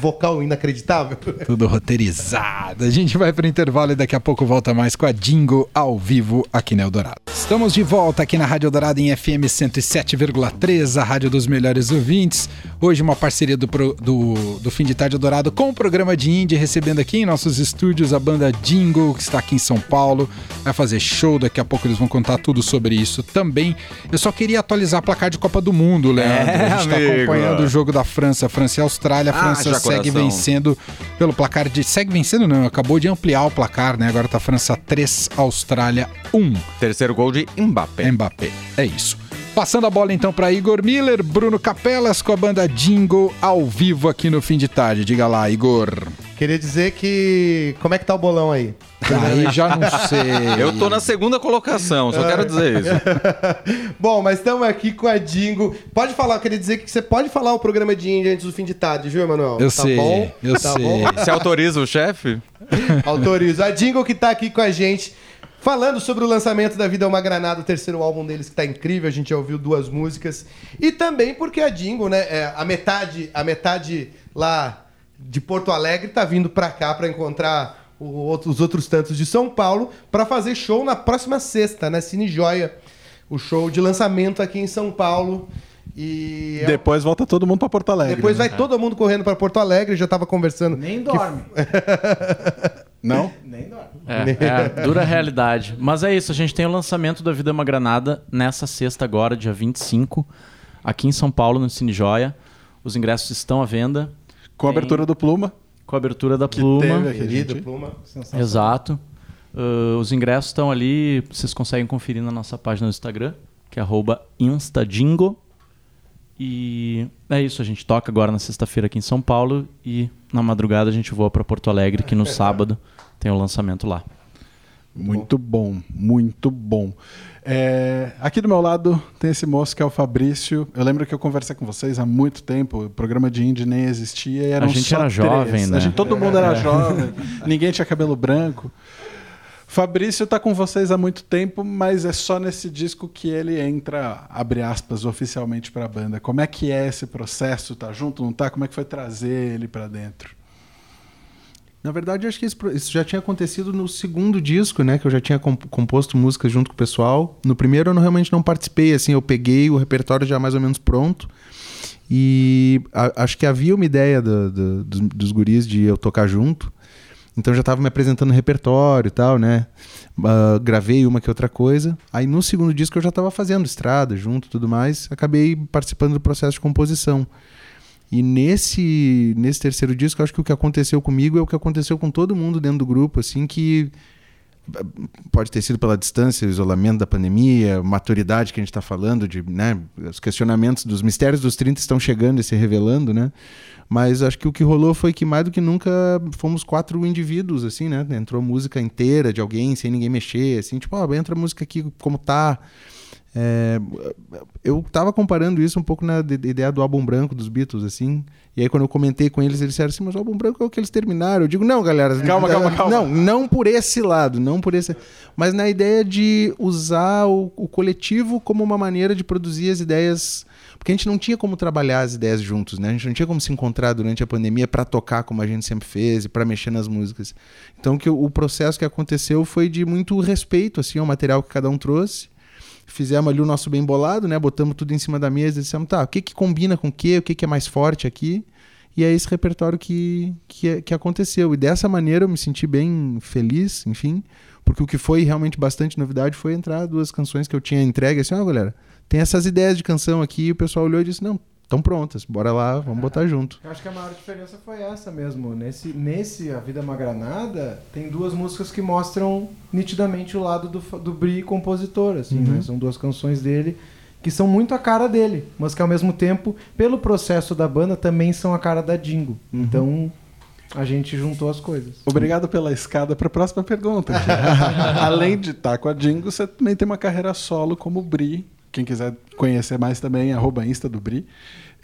vocal inacreditável. Tudo roteirizado. A gente vai para o intervalo e daqui a pouco volta mais com a Dingo ao vivo aqui na Eldorado. Estamos de volta aqui na Rádio Eldorado em FM 107,3, a rádio dos melhores ouvintes. Hoje uma parceria do, pro- do, do Fim de Tarde Eldorado com o programa de Indie, recebendo aqui em nossos estúdios a banda Dingo, que está aqui em São Paulo. Vai fazer show, daqui a pouco eles vão contar tudo sobre isso também. Eu só queria atualizar a placar de Copa do Mundo, Leandro. É, a gente está amigo. acompanhando o jogo da França, França e Austrália. A França Haja segue vencendo pelo placar de. Segue vencendo, não, acabou de ampliar o placar, né? Agora tá França 3, Austrália 1. Terceiro gol de Mbappé. Mbappé. É isso. Passando a bola então para Igor Miller, Bruno Capelas com a banda Jingle ao vivo aqui no fim de tarde. Diga lá, Igor. Queria dizer que. Como é que tá o bolão aí? Aí já não sei. Eu tô na segunda colocação, só quero dizer isso. <laughs> Bom, mas estamos aqui com a Dingo. Pode falar, eu queria dizer que você pode falar o programa de Índia antes do fim de tarde, viu, Emanuel? Eu tá sei, bom? eu tá sei. Bom? Se autoriza o chefe? Autorizo. A Jingle que tá aqui com a gente, falando sobre o lançamento da Vida é uma Granada, o terceiro álbum deles que tá incrível, a gente já ouviu duas músicas. E também porque a Jingle, né, é, a metade, a metade lá de Porto Alegre tá vindo pra cá pra encontrar os outros tantos de São Paulo pra fazer show na próxima sexta, né, Cine Joia, o show de lançamento aqui em São Paulo. E é- Depois volta todo mundo pra Porto Alegre. depois né? vai todo mundo correndo pra Porto Alegre, já tava conversando. Nem que- dorme. <laughs> Não? <laughs> Nem dorme. É, é dura realidade. Mas é isso, a gente tem o lançamento da Vida é uma Granada nessa sexta agora, dia 25, aqui em São Paulo, no Cine Joia. Os ingressos estão à venda, Com a Tem. abertura do Pluma. Com a abertura da Que Pluma. teve Querido. Pluma. Exato. Uh, os ingressos estão ali, vocês conseguem conferir na nossa página do Instagram, que é arroba instadingo. E é isso, a gente toca agora na sexta-feira aqui em São Paulo e na madrugada a gente voa para Porto Alegre, que no sábado tem o lançamento lá. Muito bom, muito bom. É, aqui do meu lado tem esse moço que é o Fabrício. Eu lembro que eu conversei com vocês há muito tempo. O programa de indie nem existia. E A gente era três. jovem, né? A gente, todo mundo era jovem. Ninguém tinha cabelo branco. Fabrício tá com vocês há muito tempo, mas é só nesse disco que ele entra, abre aspas, oficialmente pra banda. Como é que é esse processo? Tá junto, não tá? Como é que foi trazer ele pra dentro? Na verdade, acho que isso, já tinha acontecido no segundo disco, né? Que eu já tinha comp- composto músicas junto com o pessoal. No primeiro eu não- realmente não participei, assim, eu peguei o repertório já mais ou menos pronto. E a- acho que havia uma ideia do- do- dos, dos guris de eu tocar junto. Então já estava me apresentando repertório e tal, né? Ah, gravei uma que outra coisa. Aí no segundo disco eu já estava fazendo estrada junto tudo mais. Acabei participando do processo de composição. E nesse, nesse terceiro disco, acho que o que aconteceu comigo é o que aconteceu com todo mundo dentro do grupo, assim, que pode ter sido pela distância, isolamento da pandemia, maturidade que a gente está falando, de, né, os questionamentos dos mistérios dos 30 estão chegando e se revelando, né? Mas acho que o que rolou foi que mais do que nunca fomos quatro indivíduos, assim, né? Entrou música inteira de alguém sem ninguém mexer, assim, tipo, ó, entra a música aqui como tá. É, eu tava comparando isso um pouco na de- de ideia do álbum branco dos Beatles, assim. E aí, quando eu comentei com eles, eles disseram assim: Mas o álbum branco é o que eles terminaram. Eu digo: Não, galera. Calma, calma, calma. Não, não por esse lado, não por esse. Mas na ideia de usar o, o coletivo como uma maneira de produzir as ideias. Porque a gente não tinha como trabalhar as ideias juntos, né? A gente não tinha como se encontrar durante a pandemia para tocar como a gente sempre fez e para mexer nas músicas. Então, que o, o processo que aconteceu foi de muito respeito assim ao material que cada um trouxe fizemos ali o nosso bem bolado, né? Botamos tudo em cima da mesa e dissemos, tá, o que que combina com o quê? O que que é mais forte aqui? E é esse repertório que, que, que aconteceu. E dessa maneira eu me senti bem feliz, enfim, porque o que foi realmente bastante novidade foi entrar duas canções que eu tinha entregue, assim, ó, galera, tem essas ideias de canção aqui, e o pessoal olhou e disse, não, estão prontas, bora lá, vamos botar junto. Eu acho que a maior diferença foi essa mesmo. Nesse, nesse A Vida é uma Granada, tem duas músicas que mostram nitidamente o lado do, do Bri compositor, assim, Uhum. né? São duas canções dele que são muito a cara dele, mas que ao mesmo tempo, pelo processo da banda, também são a cara da Dingo. Uhum. Então, a gente juntou as coisas. Obrigado pela escada para a próxima pergunta. <laughs> Além de estar com a Dingo, você também tem uma carreira solo como Bri. Quem quiser conhecer mais também, arroba Insta do Bri.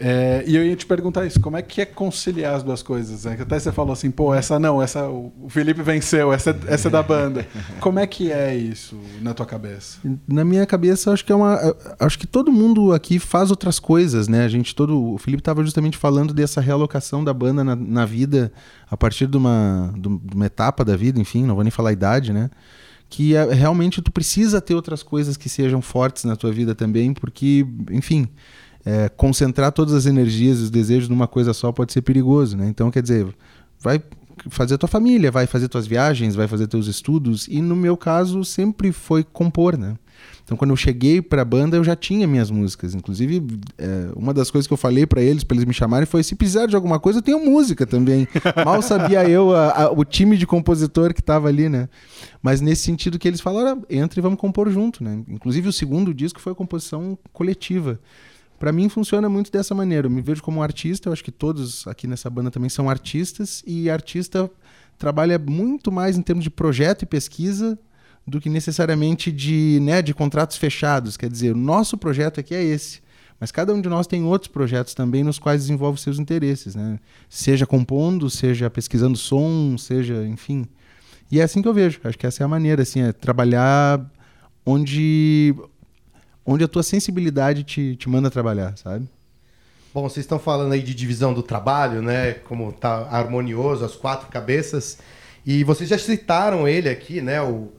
É, e eu ia te perguntar isso, como é que é conciliar as duas coisas? né? Até você falou assim, pô, essa não, essa o Felipe venceu, essa, essa é da banda. <laughs> Como é que é isso na tua cabeça? Na minha cabeça, acho que é uma. Acho que todo mundo aqui faz outras coisas, né? A gente todo. O Felipe estava justamente falando dessa realocação da banda na, na vida a partir de uma, de uma etapa da vida, enfim, não vou nem falar a idade, né? Que é, realmente tu precisa ter outras coisas que sejam fortes na tua vida também, porque, enfim, é, concentrar todas as energias e os desejos numa coisa só pode ser perigoso, né? Então, quer dizer, vai fazer tua família, vai fazer tuas viagens, vai fazer teus estudos, e no meu caso sempre foi compor, né? Então, quando eu cheguei para a banda, eu já tinha minhas músicas. Inclusive, é, uma das coisas que eu falei para eles, para eles me chamarem, foi: se precisar de alguma coisa, eu tenho música também. <laughs> Mal sabia eu a- a- o time de compositor que estava ali, né? Mas nesse sentido que eles falaram: entra e vamos compor junto, né? Inclusive, o segundo disco foi a composição coletiva. Para mim funciona muito dessa maneira. Eu me vejo como um artista, eu acho que todos aqui nessa banda também são artistas e artista trabalha muito mais em termos de projeto e pesquisa do que necessariamente de, né, de contratos fechados. Quer dizer, o nosso projeto aqui é esse. Mas cada um de nós tem outros projetos também nos quais desenvolve seus interesses, né? Seja compondo, seja pesquisando som, seja, enfim. E é assim que eu vejo. Acho que essa é a maneira, assim, é trabalhar onde onde a tua sensibilidade te, te manda trabalhar, sabe? Bom, vocês estão falando aí de divisão do trabalho, né? Como tá harmonioso, as quatro cabeças. E vocês já citaram ele aqui, né? O,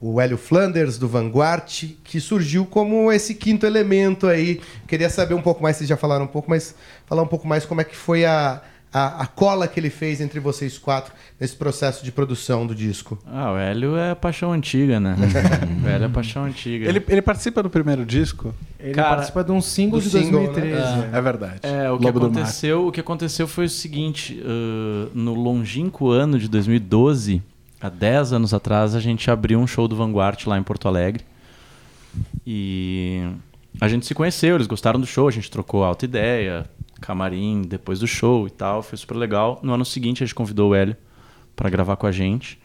o Hélio Flanders, do Vanguard, que surgiu como esse quinto elemento aí. Queria saber um pouco mais, vocês já falaram um pouco, mas falar um pouco mais como é que foi a, a, a cola que ele fez entre vocês quatro nesse processo de produção do disco. Ah, o Hélio é paixão antiga, né? <laughs> o Hélio é paixão antiga. Ele, ele participa do primeiro disco? Ele Cara, participa de um single de single, 2013. né? É verdade. É, o que, Lobo aconteceu, o que aconteceu foi o seguinte: uh, no longínquo ano de 2012, há 10 anos atrás, a gente abriu um show do Vanguard lá em Porto Alegre. E a gente se conheceu, eles gostaram do show, a gente trocou alta ideia, camarim depois do show e tal, foi super legal. No ano seguinte, a gente convidou o Hélio para gravar com a gente.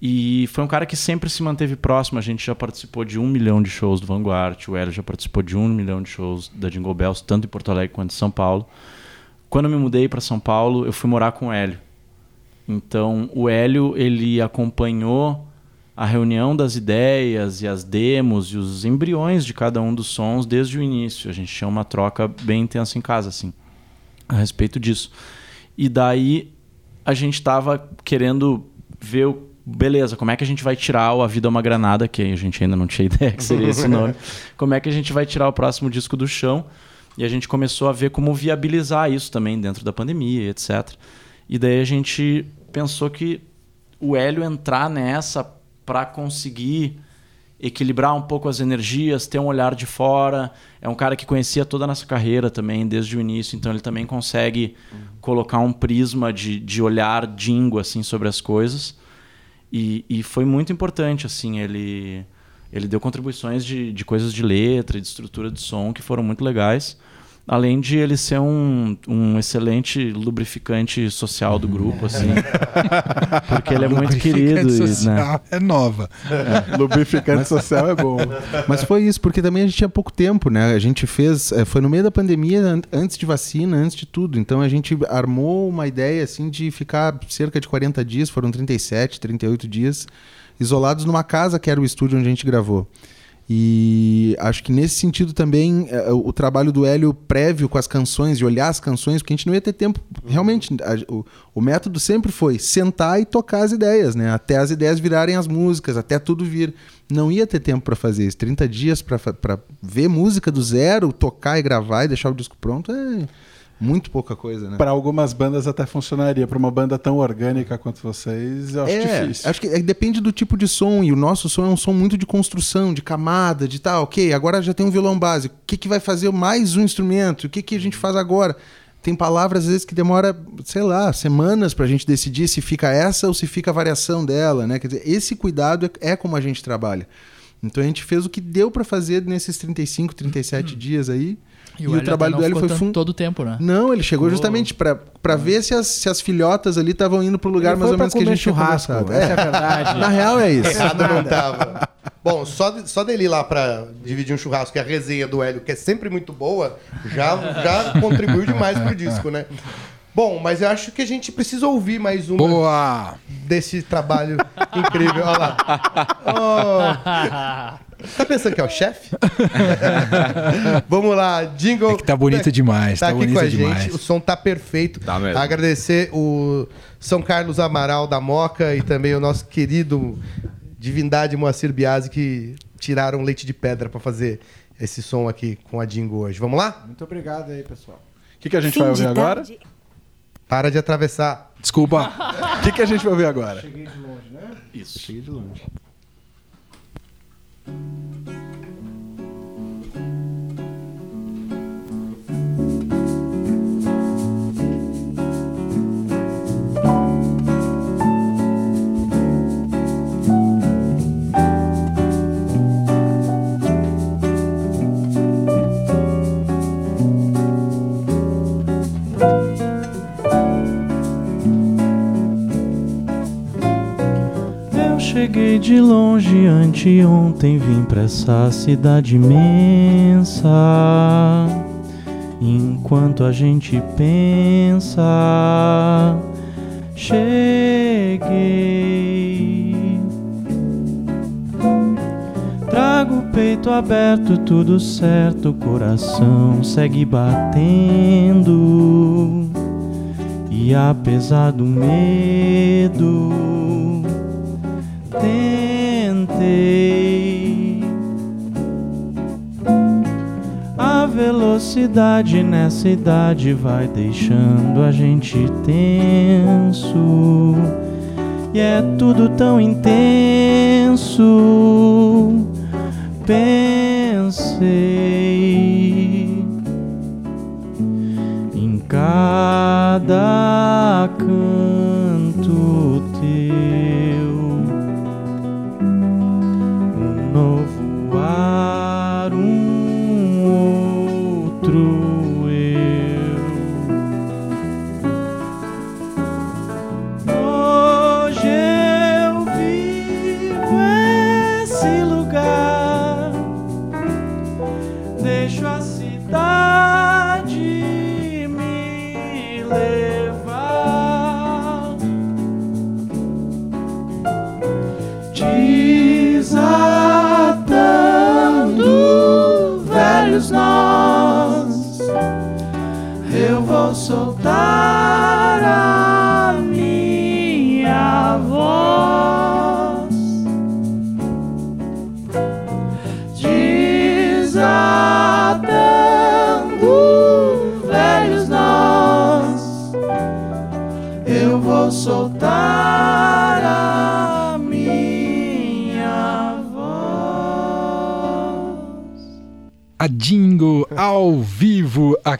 E foi um cara que sempre se manteve próximo. A gente já participou de um milhão de shows do Vanguard. O Hélio já participou de um milhão de shows da Jingle Bells, tanto em Porto Alegre quanto em São Paulo. Quando eu me mudei para São Paulo, eu fui morar com o Hélio. Então, o Hélio, ele acompanhou a reunião das ideias e as demos e os embriões de cada um dos sons desde o início. A gente tinha uma troca bem intensa em casa, assim, a respeito disso. E daí, a gente estava querendo ver o beleza, como é que a gente vai tirar o A Vida é uma Granada, que a gente ainda não tinha <laughs> ideia que seria esse nome. <laughs> como é que a gente vai tirar o próximo disco do chão? E a gente começou a ver como viabilizar isso também dentro da pandemia, etc. E daí a gente pensou que o Hélio entrar nessa para conseguir equilibrar um pouco as energias, ter um olhar de fora. É um cara que conhecia toda a nossa carreira também, desde o início, então ele também consegue colocar um prisma de, de olhar dingo assim, sobre as coisas. E, e foi muito importante, assim, ele, ele deu contribuições de, de coisas de letra, de estrutura de som que foram muito legais. Além de ele ser um, um excelente lubrificante social do grupo, assim. <laughs> porque ele é muito querido. E, né? social é nova. Lubrificante social é bom. <laughs> Mas foi isso, porque também a gente tinha pouco tempo, né? A gente fez. eh, Foi no meio da pandemia, an- antes de vacina, antes de tudo. Então a gente armou uma ideia assim de ficar cerca de 40 dias, foram 37, 38 dias, isolados numa casa que era o estúdio onde a gente gravou. E acho que nesse sentido também eh, o trabalho do Hélio prévio com as canções, de olhar as canções, porque a gente não ia ter tempo. Realmente, a- o, o método sempre foi sentar e tocar as ideias, né? Até as ideias virarem as músicas, até tudo vir. Não ia ter tempo para fazer isso. 30 dias para ver música do zero, tocar e gravar e deixar o disco pronto é muito pouca coisa, né? Para algumas bandas até funcionaria. Para uma banda tão orgânica quanto vocês, eu acho é, difícil. Acho que é, depende do tipo de som. E o nosso som é um som muito de construção, de camada, de tal. Ok, agora já tem um violão básico. O que, que vai fazer mais um instrumento? O que, que a gente faz agora? Tem palavras, às vezes, que demora, sei lá, semanas pra gente decidir se fica essa ou se fica a variação dela, né? Quer dizer, esse cuidado é, é como a gente trabalha. Então a gente fez o que deu pra fazer nesses 35, 37 dias aí. E, o, Hélio trabalho do Hélio foi fun... todo o tempo, né? Não, ele chegou justamente pra pra ver se as, se as filhotas ali estavam indo pro lugar Ele mais ou menos que a gente tinha churrasco, conversado. essa é a verdade. <laughs> Na real é isso. Errado não tava. Bom, só, de- só dele ir lá pra dividir um churrasco, que é a resenha do Hélio, que é sempre muito boa, já, já contribuiu demais pro disco, né? Bom, mas eu acho que a gente precisa ouvir mais uma Boa! desse trabalho incrível. Olha lá. <laughs> Oh. Tá pensando que é o chefe? <laughs> Vamos lá, jingle. É que tá bonito demais, Tá, tá aqui bonito com a demais. gente, o som tá perfeito. Tá mesmo. Agradecer o São Carlos Amaral da Moca e também o nosso querido Divindade Moacir Biasi que tiraram leite de pedra pra fazer esse som aqui com a Dingo hoje. Vamos lá? Muito obrigado aí, pessoal. O que, que a gente Fim vai de ouvir agora? tarde. Para de atravessar. Desculpa. O que, que a gente vai ouvir agora? Isso. Cheguei de longe. De longe anteontem, vim pra essa cidade imensa. Enquanto a gente pensa, cheguei. Trago o peito aberto, tudo certo, o coração segue batendo. E apesar do medo, tentei. A velocidade nessa idade vai deixando a gente tenso. E é tudo tão intenso. Pensei em cada canto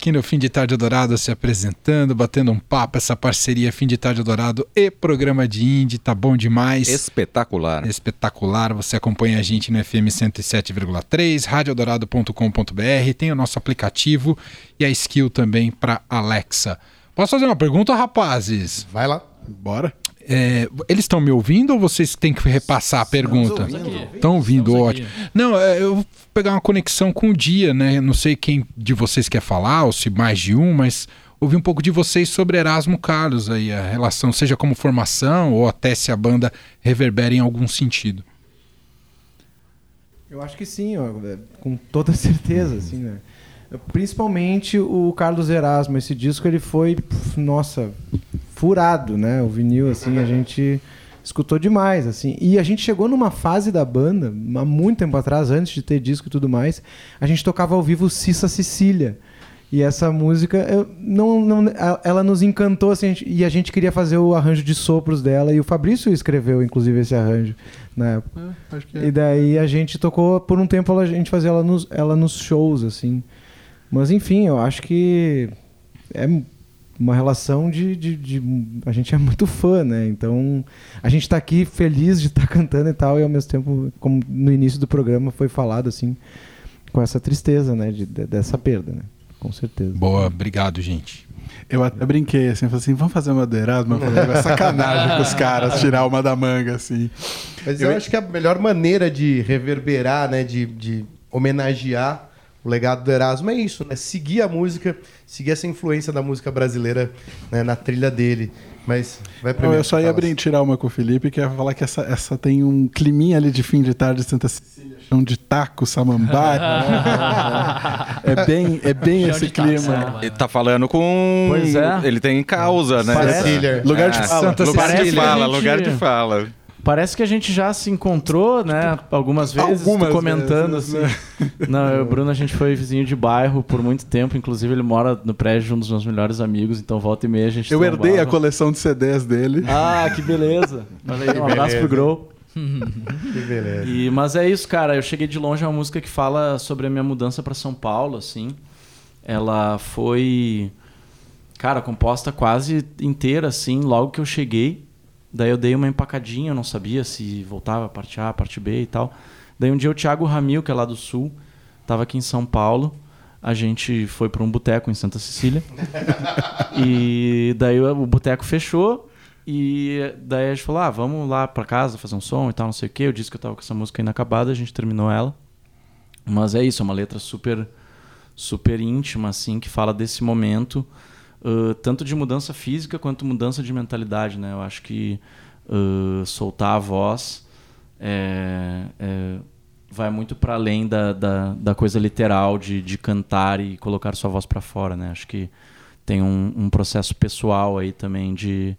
aqui no Fim de Tarde Dourado se apresentando, batendo um papo, essa parceria Fim de Tarde Dourado e programa de Indie, tá bom demais. Espetacular. Espetacular, você acompanha a gente no FM 107,3, radiodorado.com.br, tem o nosso aplicativo e a skill também para Alexa. Posso fazer uma pergunta, rapazes? Vai lá. Bora. É, eles estão me ouvindo ou vocês têm que repassar a pergunta? Estão ouvindo, Estamos ótimo. aqui. Não, é, eu vou pegar uma conexão com o dia, né? Não sei quem de vocês quer falar, ou se mais de um, mas ouvir um pouco de vocês sobre Erasmo Carlos aí, a relação, seja como formação ou até se a banda reverbera em algum sentido. Eu acho que sim, ó, é, com toda <laughs> certeza, assim, né? Principalmente o Carlos Erasmo, esse disco ele foi, nossa, furado, né? O vinil, assim, a gente escutou demais, assim. E a gente chegou numa fase da banda, há muito tempo atrás, antes de ter disco e tudo mais, a gente tocava ao vivo Cissa Cecília. E essa música, eu, não, não, ela nos encantou, assim, a gente- e a gente queria fazer o arranjo de sopros dela, e o Fabrício escreveu, inclusive, esse arranjo na época. Acho que E daí a gente tocou por um tempo, a gente fazia ela nos, ela nos shows, assim. Mas enfim, eu acho que é uma relação de, de, de- A gente é muito fã, né? Então a gente tá aqui feliz de estar <laughs> cantando e tal, e ao mesmo tempo, como no início do programa foi falado, assim, com essa tristeza, né? de- de- dessa perda, né? Com certeza. Boa, obrigado, gente. Eu até brinquei assim, falei assim, vamos fazer uma do Erasmo? Eu falei, é sacanagem com os caras, <laughs> tirar uma da manga, assim. Mas eu, acho que a melhor maneira de reverberar, né, de, de homenagear o legado do Erasmo é isso, né? Seguir a música, seguir essa influência da música brasileira né, na trilha dele. Mas vai Não, primeiro. eu só ia abrir, tirar uma com o Felipe, que ia falar que essa, essa tem um climinha ali de fim de tarde de Santa Cecília, chão de taco, samambaia. <laughs> é bem, é bem Chão esse taco, clima. samba. Ele tá falando com. Pois é. Ele tem causa, né? Parece- Cecília. Lugar de É, fala. Santa lugar de fala, lugar de fala. Parece que a gente já se encontrou, né? Algumas vezes, Algumas comentando vezes, assim. né? Não, eu e o Bruno, a gente foi vizinho de bairro por muito tempo. Inclusive, ele mora no prédio de um dos meus melhores amigos. Então, volta e meia a gente Eu herdei a coleção de CDs dele. Ah, que beleza. Aí, um abraço pro Grow. <laughs> Que beleza. E, mas é isso, cara. Eu cheguei de longe é uma música que fala sobre a minha mudança para São Paulo, assim. Ela foi, cara, composta quase inteira, assim, logo que eu cheguei. Daí eu dei uma empacadinha, eu não sabia se voltava a parte A, parte B e tal. Daí um dia o Thiago Ramil, que é lá do Sul, tava aqui em São Paulo. A gente foi para um boteco em Santa Cecília. <laughs> e daí o boteco fechou. E daí a gente falou: ah, vamos lá pra casa fazer um som e tal, não sei o quê. Eu disse que eu tava com essa música inacabada, a gente terminou ela. Mas é isso, é uma letra super, super íntima, assim, que fala desse momento, tanto de mudança física quanto mudança de mentalidade, né? Eu acho que ãh, soltar a voz é, é- vai muito para além da, da, da coisa literal de, de cantar e colocar sua voz para fora, né? Acho que tem um, um processo pessoal aí também de,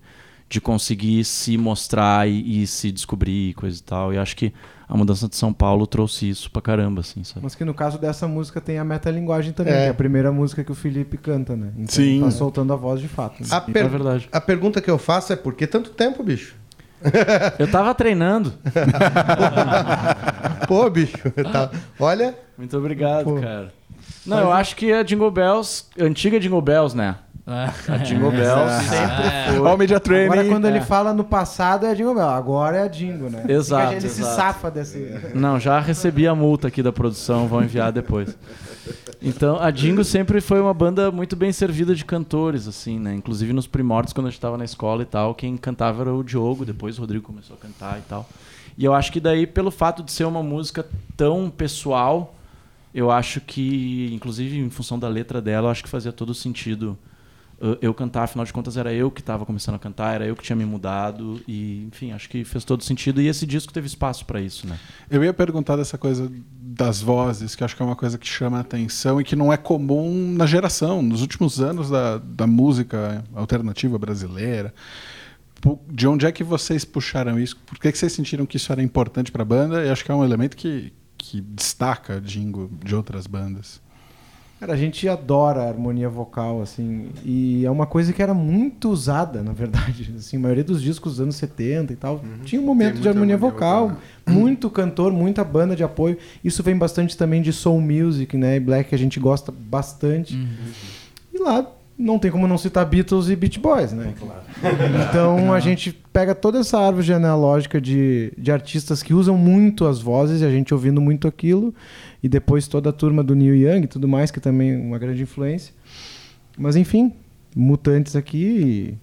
de conseguir se mostrar e, e se descobrir e coisa e tal. E acho que a mudança de São Paulo trouxe isso pra caramba, assim, sabe? Mas que no caso dessa música tem a metalinguagem também, É. que é a primeira música que o Felipe canta, né? Então Sim. tá soltando a voz de fato. né? A, per- É verdade. a pergunta que eu faço é por que tanto tempo, bicho? <laughs> Eu tava treinando. <laughs> Pô, bicho. tá- Olha, Muito obrigado, Pô. cara. Não, eu acho que a Jingle Bells, a antiga Jingle Bells, né? A Jingle <laughs> Bells sempre foi. Media Training. Agora, quando ele É. fala no passado é Jingle Bell, agora é Jingle, né? Exato, Ele se exato. safa desse. Não, já recebi a multa aqui da produção, vão enviar depois. Então, a Dingo sempre foi uma banda muito bem servida de cantores, assim, né? Inclusive nos primórdios, quando a gente tava na escola e tal, quem cantava era o Diogo, depois o Rodrigo começou a cantar e tal. E eu acho que daí, pelo fato de ser uma música tão pessoal, eu acho que, inclusive em função da letra dela, eu acho que fazia todo sentido uh, eu cantar, afinal de contas era eu que estava começando a cantar, era eu que tinha me mudado e, enfim, acho que fez todo sentido e esse disco teve espaço para isso, né? Eu ia perguntar dessa coisa das vozes, que acho que é uma coisa que chama a atenção e que não é comum na geração, nos últimos anos da, da música alternativa brasileira. De onde é que vocês puxaram isso? Por que, que vocês sentiram que isso era importante para a banda? E acho que é um elemento que, que destaca Dingo de outras bandas. Cara, a gente adora a harmonia vocal, assim, e é uma coisa que era muito usada, na verdade. <laughs> Assim, a maioria dos discos dos anos 70 e tal, tinha um momento de harmonia, harmonia vocal, vocal, <clears throat> muito cantor, muita banda de apoio. Isso vem bastante também de soul music, né, e black que a gente gosta bastante. E lá não tem como não citar Beatles e Beach Boys, né? <laughs> Então a gente pega toda essa árvore genealógica de, de artistas que usam muito as vozes e a gente ouvindo muito aquilo. E depois toda a turma do Neil Young e tudo mais, que também é uma grande influência. Mas enfim, mutantes aqui.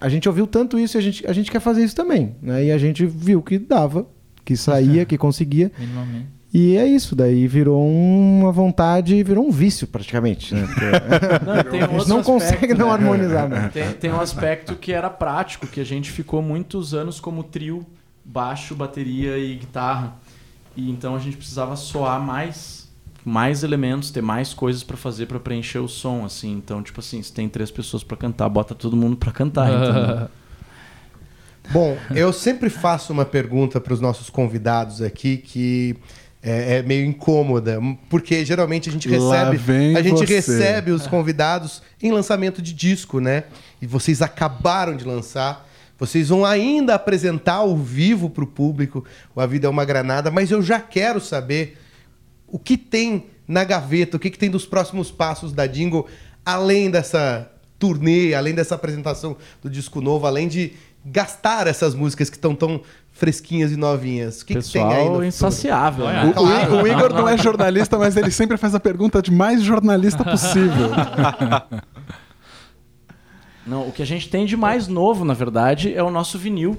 A gente ouviu tanto isso e a gente, a gente quer fazer isso também. Né? E a gente viu que dava, que saía, que conseguia. Minimamente. E é isso, daí virou uma vontade, virou um vício praticamente. Né? <laughs> Porque Não, a um gente não aspecto, consegue não né? harmonizar, né? Tem, tem um aspecto que era prático, que a gente ficou muitos anos como trio, baixo, bateria e guitarra. E então a gente precisava soar mais, mais elementos, ter mais coisas pra fazer pra preencher o som, assim. Então, tipo assim, se tem três pessoas pra cantar, bota todo mundo pra cantar, então. <laughs> Bom, eu sempre faço uma pergunta para os nossos convidados aqui que é, é meio incômoda, porque geralmente a gente recebe, vem a gente você. recebe os convidados em lançamento de disco, né? E vocês acabaram de lançar. Vocês vão ainda apresentar ao vivo para o público o A Vida é uma Granada, mas eu já quero saber o que tem na gaveta, o que, que tem dos próximos passos da Jingle, além dessa turnê, além dessa apresentação do disco novo, além de gastar essas músicas que estão tão fresquinhas e novinhas. O que, que tem aí no insaciável. Né? O, o I- o Igor não é jornalista, mas ele sempre faz a pergunta de mais jornalista possível. <laughs> Não, o que a gente tem de mais novo, na verdade, é o nosso vinil.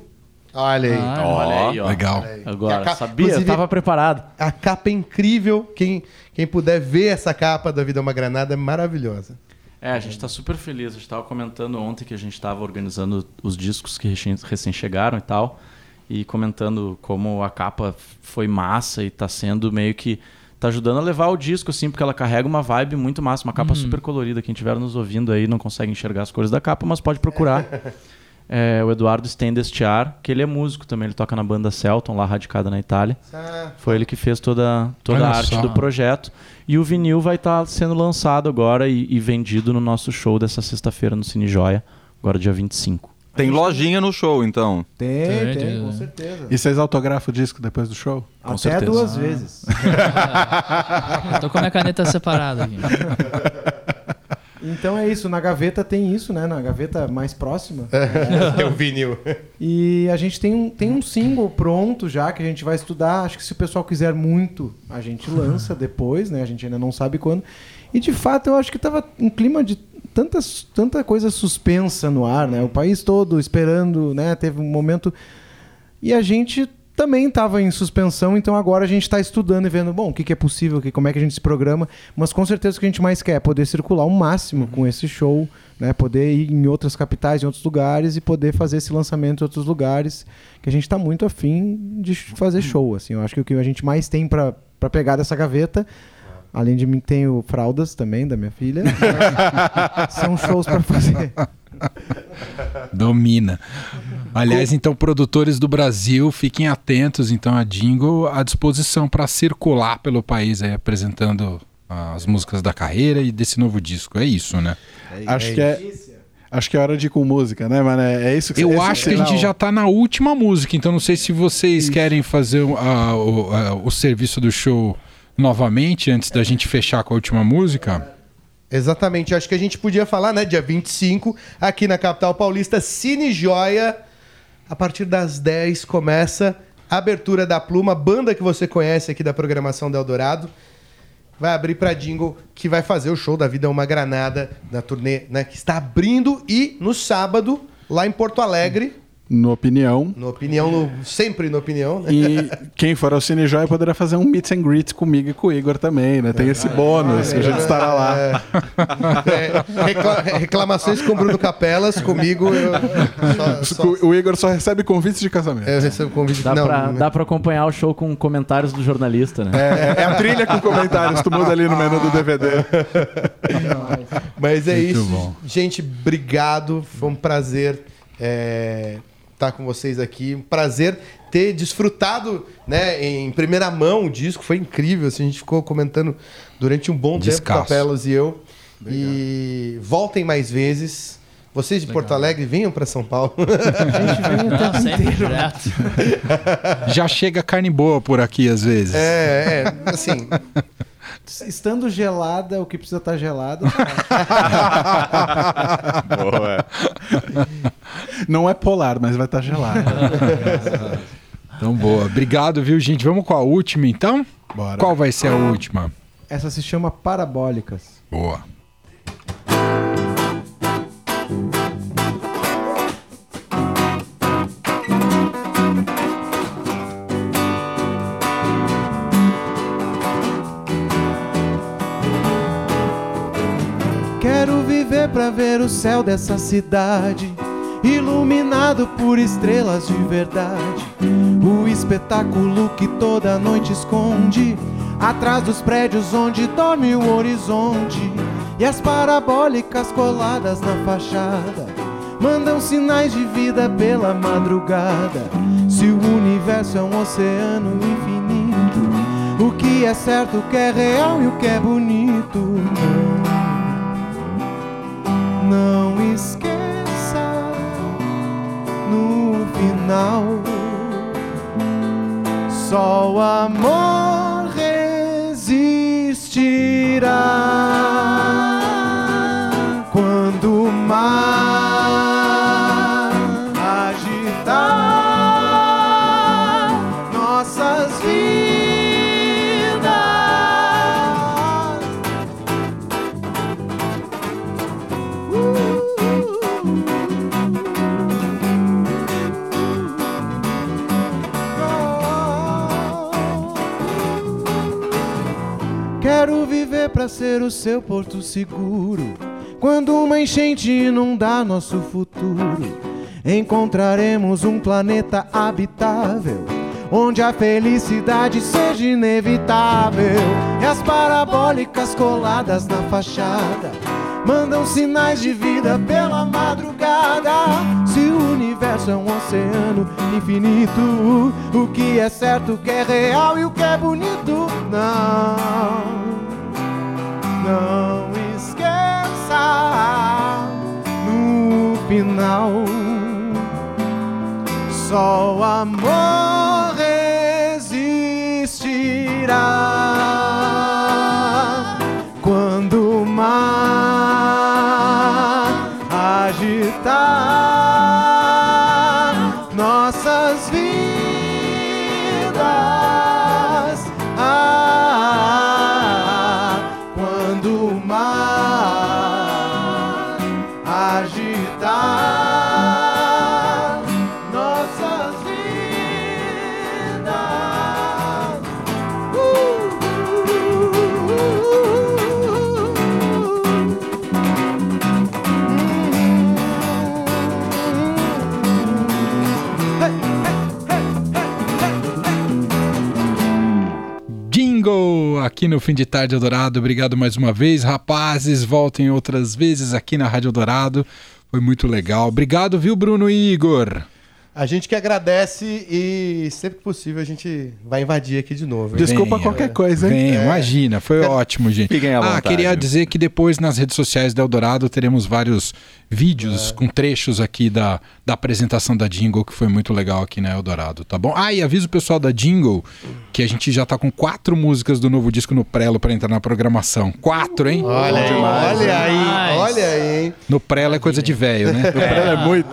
Olha aí. Ah, Olha aí, ó. Legal. Aí. Agora, E a ca- sabia? Eu tava preparado. A capa é incrível. Quem, quem puder ver essa capa da Vida é uma Granada é maravilhosa. É, a gente tá super feliz. A gente tava comentando ontem que a gente tava organizando os discos que recém- recém chegaram e tal. E comentando como a capa foi massa e tá sendo meio que. Tá ajudando a levar o disco, assim, porque ela carrega uma vibe muito massa, uma capa super colorida. Quem estiver nos ouvindo aí não consegue enxergar as cores da capa, mas pode procurar. <laughs> É, o Eduardo Stendestiar, que ele é músico também, ele toca na banda Celton, lá radicada na Itália. Foi ele que fez toda, toda Olha a arte só. do projeto. E o vinil vai estar sendo lançado agora e, e vendido no nosso show dessa sexta-feira no Cine Joia, agora dia 25. Tem lojinha no show, então. Tem, Tem, tem, tem, com né? certeza. E vocês autografam o disco depois do show? Com Até certeza. duas vezes. <laughs> Eu tô com a minha caneta separada aqui. <laughs> Então é isso, na gaveta tem isso, né? Na gaveta mais próxima. É <laughs> o vinil. E a gente tem um, tem um single pronto já que a gente vai estudar. Acho que se o pessoal quiser muito, a gente lança depois, né? A gente ainda não sabe quando. E de fato eu acho que tava um clima de tantas, tanta coisa suspensa no ar, né? O país todo esperando, né? Teve um momento. E a gente também estava em suspensão, então agora a gente está estudando e vendo, bom, o que, que é possível, que, como é que a gente se programa, mas com certeza o que a gente mais quer é poder circular o máximo com esse show, né? Poder ir em outras capitais, em outros lugares e poder fazer esse lançamento em outros lugares, que a gente está muito afim de fazer show, assim. Eu acho que o que a gente mais tem para pegar dessa gaveta Além de mim, tem o Fraldas também, da minha filha. <laughs> São shows para fazer. Domina. Aliás, então, produtores do Brasil, fiquem atentos, então, a Jingle à disposição para circular pelo país aí, apresentando as músicas da carreira e desse novo disco. É isso, né? Acho que é. Acho que é hora de ir com música, né, mano? É isso que Eu acho que a gente já tá na última música, então não sei se vocês querem fazer o- a- o, a- o serviço do show novamente, antes da gente fechar com a última música. Exatamente, acho que a gente podia falar, né? Dia 25, aqui na capital paulista, Cine Joia. A partir das 10 começa a abertura da Pluma, banda que você conhece aqui da programação do Eldorado. Vai abrir pra Jingle, que vai fazer o show da Vida é uma Granada, na turnê, né? Que está abrindo e no sábado, lá em Porto Alegre, No opinião. no Opinião, no- sempre no Opinião, né? E quem for ao Cine Joy poderá fazer um meet and greet comigo e com o Igor também, né? Tem esse bônus que a gente estará lá. É, recla- reclamações com Bruno Capelas, comigo. Eu, só- só- O o Igor só recebe convites de casamento. eu recebo convite. Dá, não, pra, não- dá pra acompanhar o show com comentários do jornalista, né? É, é a trilha com comentários, tu muda ali no menu do DVD. Mas é Muito isso. bom. Gente, obrigado. Foi um prazer é, estar com vocês aqui. Um prazer ter desfrutado né, em primeira mão o disco. Foi incrível. Assim, a gente ficou comentando durante um bom Descasso. tempo, Capelas e eu. E voltem mais vezes. Vocês de Porto Alegre, venham para São Paulo. <laughs> A gente vem tempo <laughs> sempre inteiro. direto. <laughs> Já chega carne boa por aqui às vezes. É, é, assim, Estando gelada, o que precisa estar gelado. <laughs> Boa. Não é polar, mas vai estar gelado. <laughs> Então, boa. Obrigado, viu, gente? Vamos com a última, então? Bora. Qual vai ser a última? Essa se chama Parabólicas. Boa. Viver pra ver o céu dessa cidade, iluminado por estrelas de verdade. O espetáculo que toda noite esconde, atrás dos prédios onde dorme o horizonte. E as parabólicas coladas na fachada, mandam sinais de vida pela madrugada. Se o universo é um oceano infinito, o que é certo, o que é real e o que é bonito. Não, esqueça no final. Só o amor resistirá quando o pra ser o seu porto seguro. Quando uma enchente inundar nosso futuro, encontraremos um planeta habitável. Onde a felicidade seja inevitável. E as parabólicas coladas na fachada mandam sinais de vida pela madrugada. Se o universo é um oceano infinito, o que é certo, o que é real e o que é bonito, não, não esqueça no final. Só o amor resistirá quando o mar agitar aqui no Fim de Tarde Eldorado. Obrigado mais uma vez, rapazes. Voltem outras vezes aqui na Rádio Eldorado. Foi muito legal. Obrigado, viu, Bruno e Igor? a gente que agradece e sempre que possível a gente vai invadir aqui de novo. hein? Desculpa Venha. qualquer coisa, hein? Vem, imagina, foi ótimo, gente. Fiquem à ah, vontade. queria dizer que depois nas redes sociais da Eldorado teremos vários vídeos com trechos aqui da, da apresentação da Jingle, que foi muito legal aqui na Eldorado, tá bom? Ah, e aviso o pessoal da Jingle que a gente já tá com quatro músicas do novo disco no Prelo para entrar na programação. Quatro, hein? Olha aí, olha aí, Demais. olha aí, hein? No Prelo é coisa de velho, né? É muito.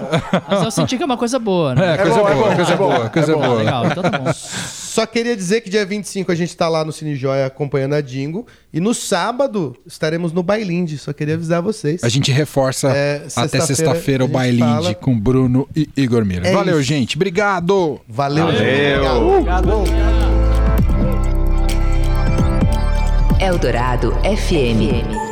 Mas eu senti que é uma coisa boa, né? É, coisa bom, é boa, coisa é boa, é coisa boa. Legal, então tá bom. <laughs> Só queria dizer que dia 25 a gente tá lá no Cine Joia acompanhando a Dingo. E no sábado estaremos no Bailinde. Só queria avisar vocês. A gente reforça É, até sexta-feira o bailinde fala. com Bruno e Igor Mira. É Valeu, isso. gente. Obrigado! Valeu, Valeu. gente. Obrigado. Eldorado FM.